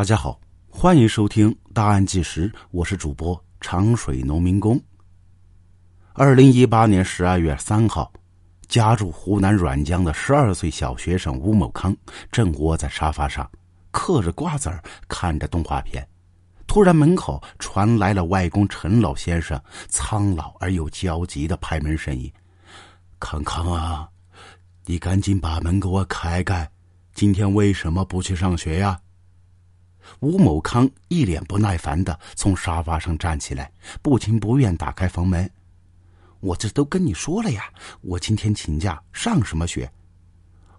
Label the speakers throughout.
Speaker 1: 大家好，欢迎收听《大案纪实》，我是主播长水农民工。二零一八年十二月三号，家住湖南沅江的十二岁小学生吴某康正窝在沙发上，嗑着瓜子儿，看着动画片。突然，门口传来了外公陈老先生苍老而又焦急的拍门声音：“康康啊，你赶紧把门给我开开！今天为什么不去上学呀？”吴某康一脸不耐烦的从沙发上站起来，不情不愿打开房门。我这都跟你说了呀，我今天请假，上什么学？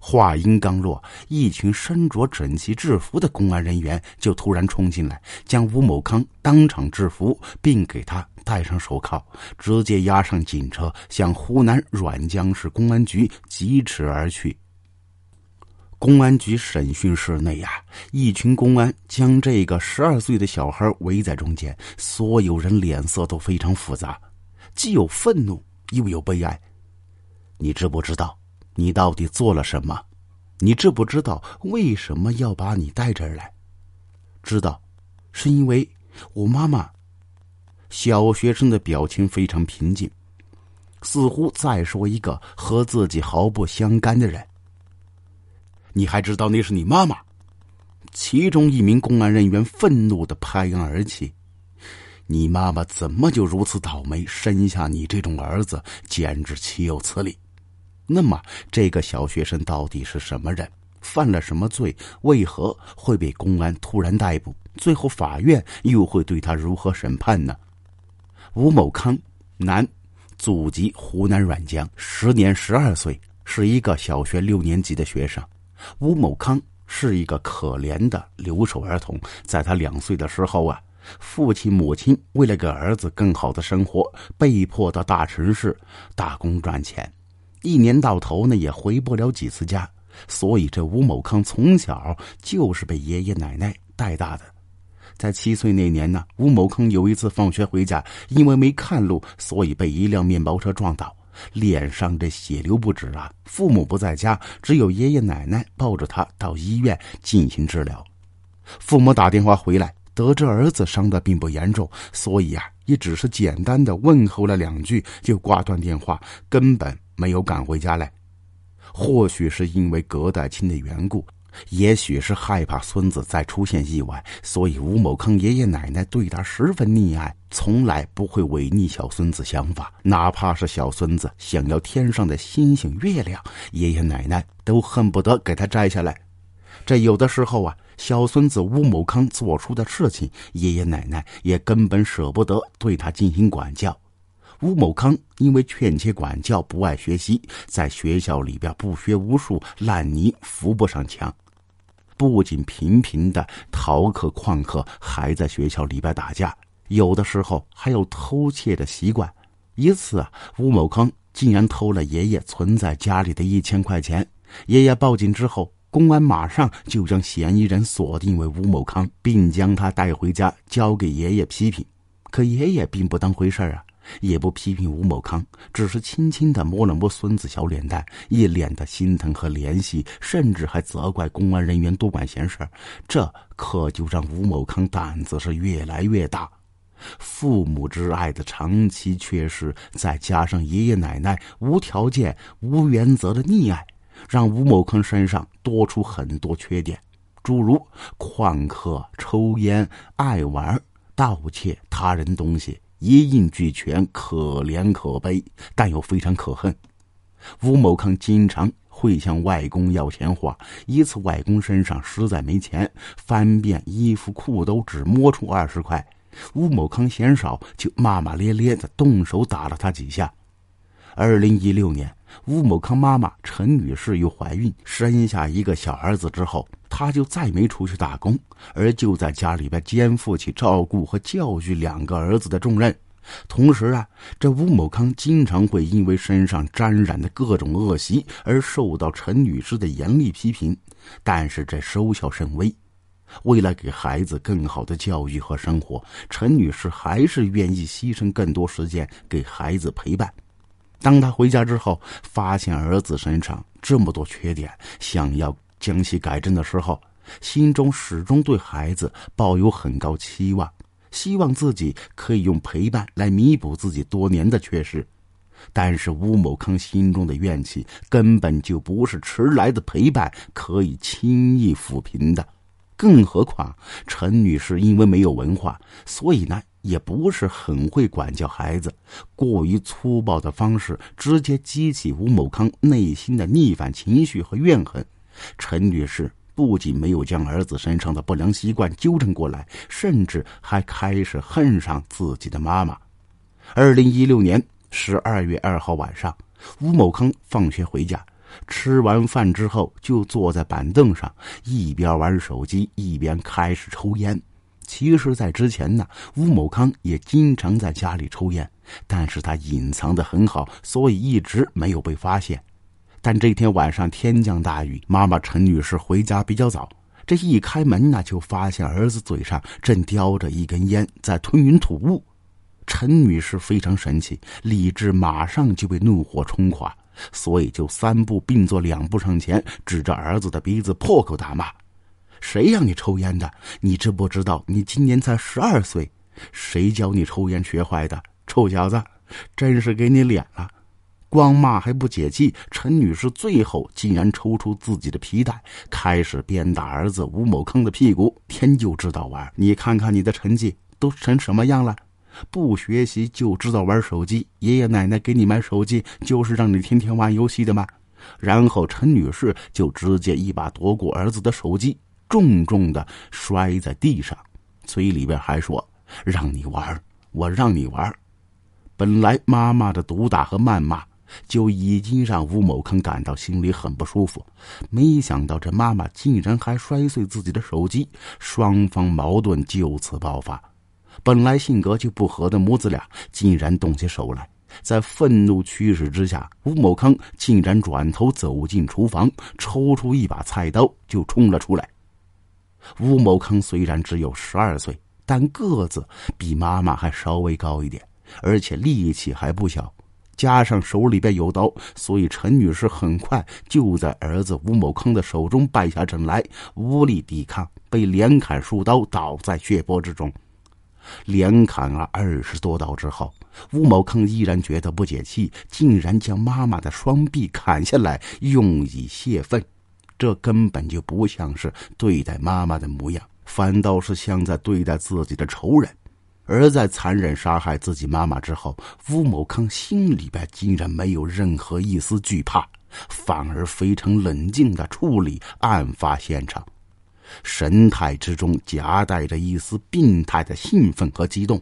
Speaker 1: 话音刚落，一群身着整齐制服的公安人员就突然冲进来，将吴某康当场制服，并给他戴上手铐，直接押上警车，向湖南沅江市公安局疾驰而去。公安局审讯室内呀，一群公安将这个十二岁的小孩围在中间，所有人脸色都非常复杂，既有愤怒，又有悲哀。你知不知道，你到底做了什么？你知不知道为什么要把你带这儿来？知道，是因为我妈妈。小学生的表情非常平静，似乎在说一个和自己毫不相干的人。你还知道那是你妈妈？其中一名公安人员愤怒的拍案而起：“你妈妈怎么就如此倒霉，生下你这种儿子，简直岂有此理！”那么，这个小学生到底是什么人？犯了什么罪？为何会被公安突然逮捕？最后，法院又会对他如何审判呢？吴某康，男，祖籍湖南沅江，时年十二岁，是一个小学六年级的学生。吴某康是一个可怜的留守儿童，在他两岁的时候啊，父亲母亲为了给儿子更好的生活，被迫到大城市打工赚钱，一年到头呢也回不了几次家，所以这吴某康从小就是被爷爷奶奶带大的。在七岁那年呢，吴某康有一次放学回家，因为没看路，所以被一辆面包车撞倒。脸上这血流不止啊！父母不在家，只有爷爷奶奶抱着他到医院进行治疗。父母打电话回来，得知儿子伤的并不严重，所以啊，也只是简单的问候了两句就挂断电话，根本没有赶回家来。或许是因为隔代亲的缘故。也许是害怕孙子再出现意外，所以吴某康爷爷奶奶对他十分溺爱，从来不会违逆小孙子想法。哪怕是小孙子想要天上的星星月亮，爷爷奶奶都恨不得给他摘下来。这有的时候啊，小孙子吴某康做出的事情，爷爷奶奶也根本舍不得对他进行管教。吴某康因为劝切管教，不爱学习，在学校里边不学无术，烂泥扶不上墙。不仅频频的逃课旷课，还在学校里边打架，有的时候还有偷窃的习惯。一次啊，吴某康竟然偷了爷爷存在家里的一千块钱。爷爷报警之后，公安马上就将嫌疑人锁定为吴某康，并将他带回家交给爷爷批评。可爷爷并不当回事啊。也不批评吴某康，只是轻轻的摸了摸孙子小脸蛋，一脸的心疼和怜惜，甚至还责怪公安人员多管闲事。这可就让吴某康胆子是越来越大。父母之爱的长期缺失，再加上爷爷奶奶无条件、无原则的溺爱，让吴某康身上多出很多缺点，诸如旷课、抽烟、爱玩、盗窃他人东西。一应俱全，可怜可悲，但又非常可恨。吴某康经常会向外公要钱花，一次外公身上实在没钱，翻遍衣服裤兜只摸出二十块，吴某康嫌少，就骂骂咧咧的动手打了他几下。二零一六年，吴某康妈妈陈女士又怀孕，生下一个小儿子之后，他就再没出去打工，而就在家里边肩负起照顾和教育两个儿子的重任。同时啊，这吴某康经常会因为身上沾染的各种恶习而受到陈女士的严厉批评，但是这收效甚微。为了给孩子更好的教育和生活，陈女士还是愿意牺牲更多时间给孩子陪伴。当他回家之后，发现儿子身上这么多缺点，想要将其改正的时候，心中始终对孩子抱有很高期望，希望自己可以用陪伴来弥补自己多年的缺失。但是吴某康心中的怨气根本就不是迟来的陪伴可以轻易抚平的，更何况陈女士因为没有文化，所以呢也不是很会管教孩子，过于粗暴的方式直接激起吴某康内心的逆反情绪和怨恨。陈女士。不仅没有将儿子身上的不良习惯纠正过来，甚至还开始恨上自己的妈妈。二零一六年十二月二号晚上，吴某康放学回家，吃完饭之后就坐在板凳上，一边玩手机一边开始抽烟。其实，在之前呢，吴某康也经常在家里抽烟，但是他隐藏的很好，所以一直没有被发现。但这天晚上天降大雨，妈妈陈女士回家比较早。这一开门呢，就发现儿子嘴上正叼着一根烟，在吞云吐雾。陈女士非常生气，理智马上就被怒火冲垮，所以就三步并作两步上前，指着儿子的鼻子破口大骂：“谁让你抽烟的？你知不知道你今年才十二岁？谁教你抽烟学坏的？臭小子，真是给你脸了！”光骂还不解气，陈女士最后竟然抽出自己的皮带，开始鞭打儿子吴某康的屁股。天就知道玩，你看看你的成绩都成什么样了？不学习就知道玩手机，爷爷奶奶给你买手机就是让你天天玩游戏的吗？然后陈女士就直接一把夺过儿子的手机，重重的摔在地上，嘴里边还说：“让你玩，我让你玩。”本来妈妈的毒打和谩骂。就已经让吴某康感到心里很不舒服，没想到这妈妈竟然还摔碎自己的手机，双方矛盾就此爆发。本来性格就不合的母子俩竟然动起手来，在愤怒驱使之下，吴某康竟然转头走进厨房，抽出一把菜刀就冲了出来。吴某康虽然只有十二岁，但个子比妈妈还稍微高一点，而且力气还不小。加上手里边有刀，所以陈女士很快就在儿子吴某康的手中败下阵来，无力抵抗，被连砍数刀，倒在血泊之中。连砍了二十多刀之后，吴某康依然觉得不解气，竟然将妈妈的双臂砍下来用以泄愤，这根本就不像是对待妈妈的模样，反倒是像在对待自己的仇人。而在残忍杀害自己妈妈之后，吴某康心里边竟然没有任何一丝惧怕，反而非常冷静的处理案发现场，神态之中夹带着一丝病态的兴奋和激动。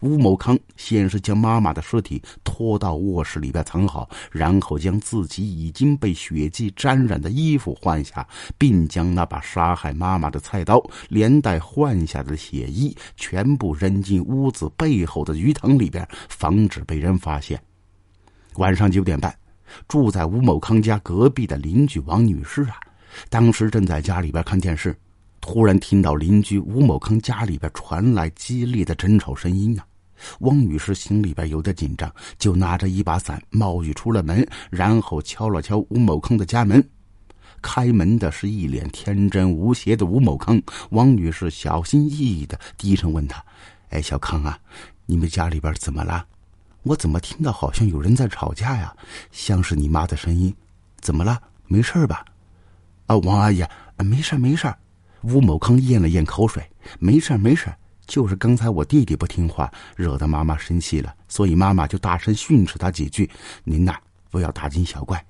Speaker 1: 吴某康先是将妈妈的尸体拖到卧室里边藏好，然后将自己已经被血迹沾染的衣服换下，并将那把杀害妈妈的菜刀连带换下的血衣全部扔进屋子背后的鱼塘里边，防止被人发现。晚上九点半，住在吴某康家隔壁的邻居王女士啊，当时正在家里边看电视。突然听到邻居吴某康家里边传来激烈的争吵声音啊！汪女士心里边有点紧张，就拿着一把伞冒雨出了门，然后敲了敲吴某康的家门。开门的是一脸天真无邪的吴某康。汪女士小心翼翼的低声问他：“哎，小康啊，你们家里边怎么了？我怎么听到好像有人在吵架呀？像是你妈的声音，怎么了？没事吧？”啊，王阿姨，没事没事吴某康咽了咽口水，没事没事就是刚才我弟弟不听话，惹得妈妈生气了，所以妈妈就大声训斥他几句。您呐，不要大惊小怪，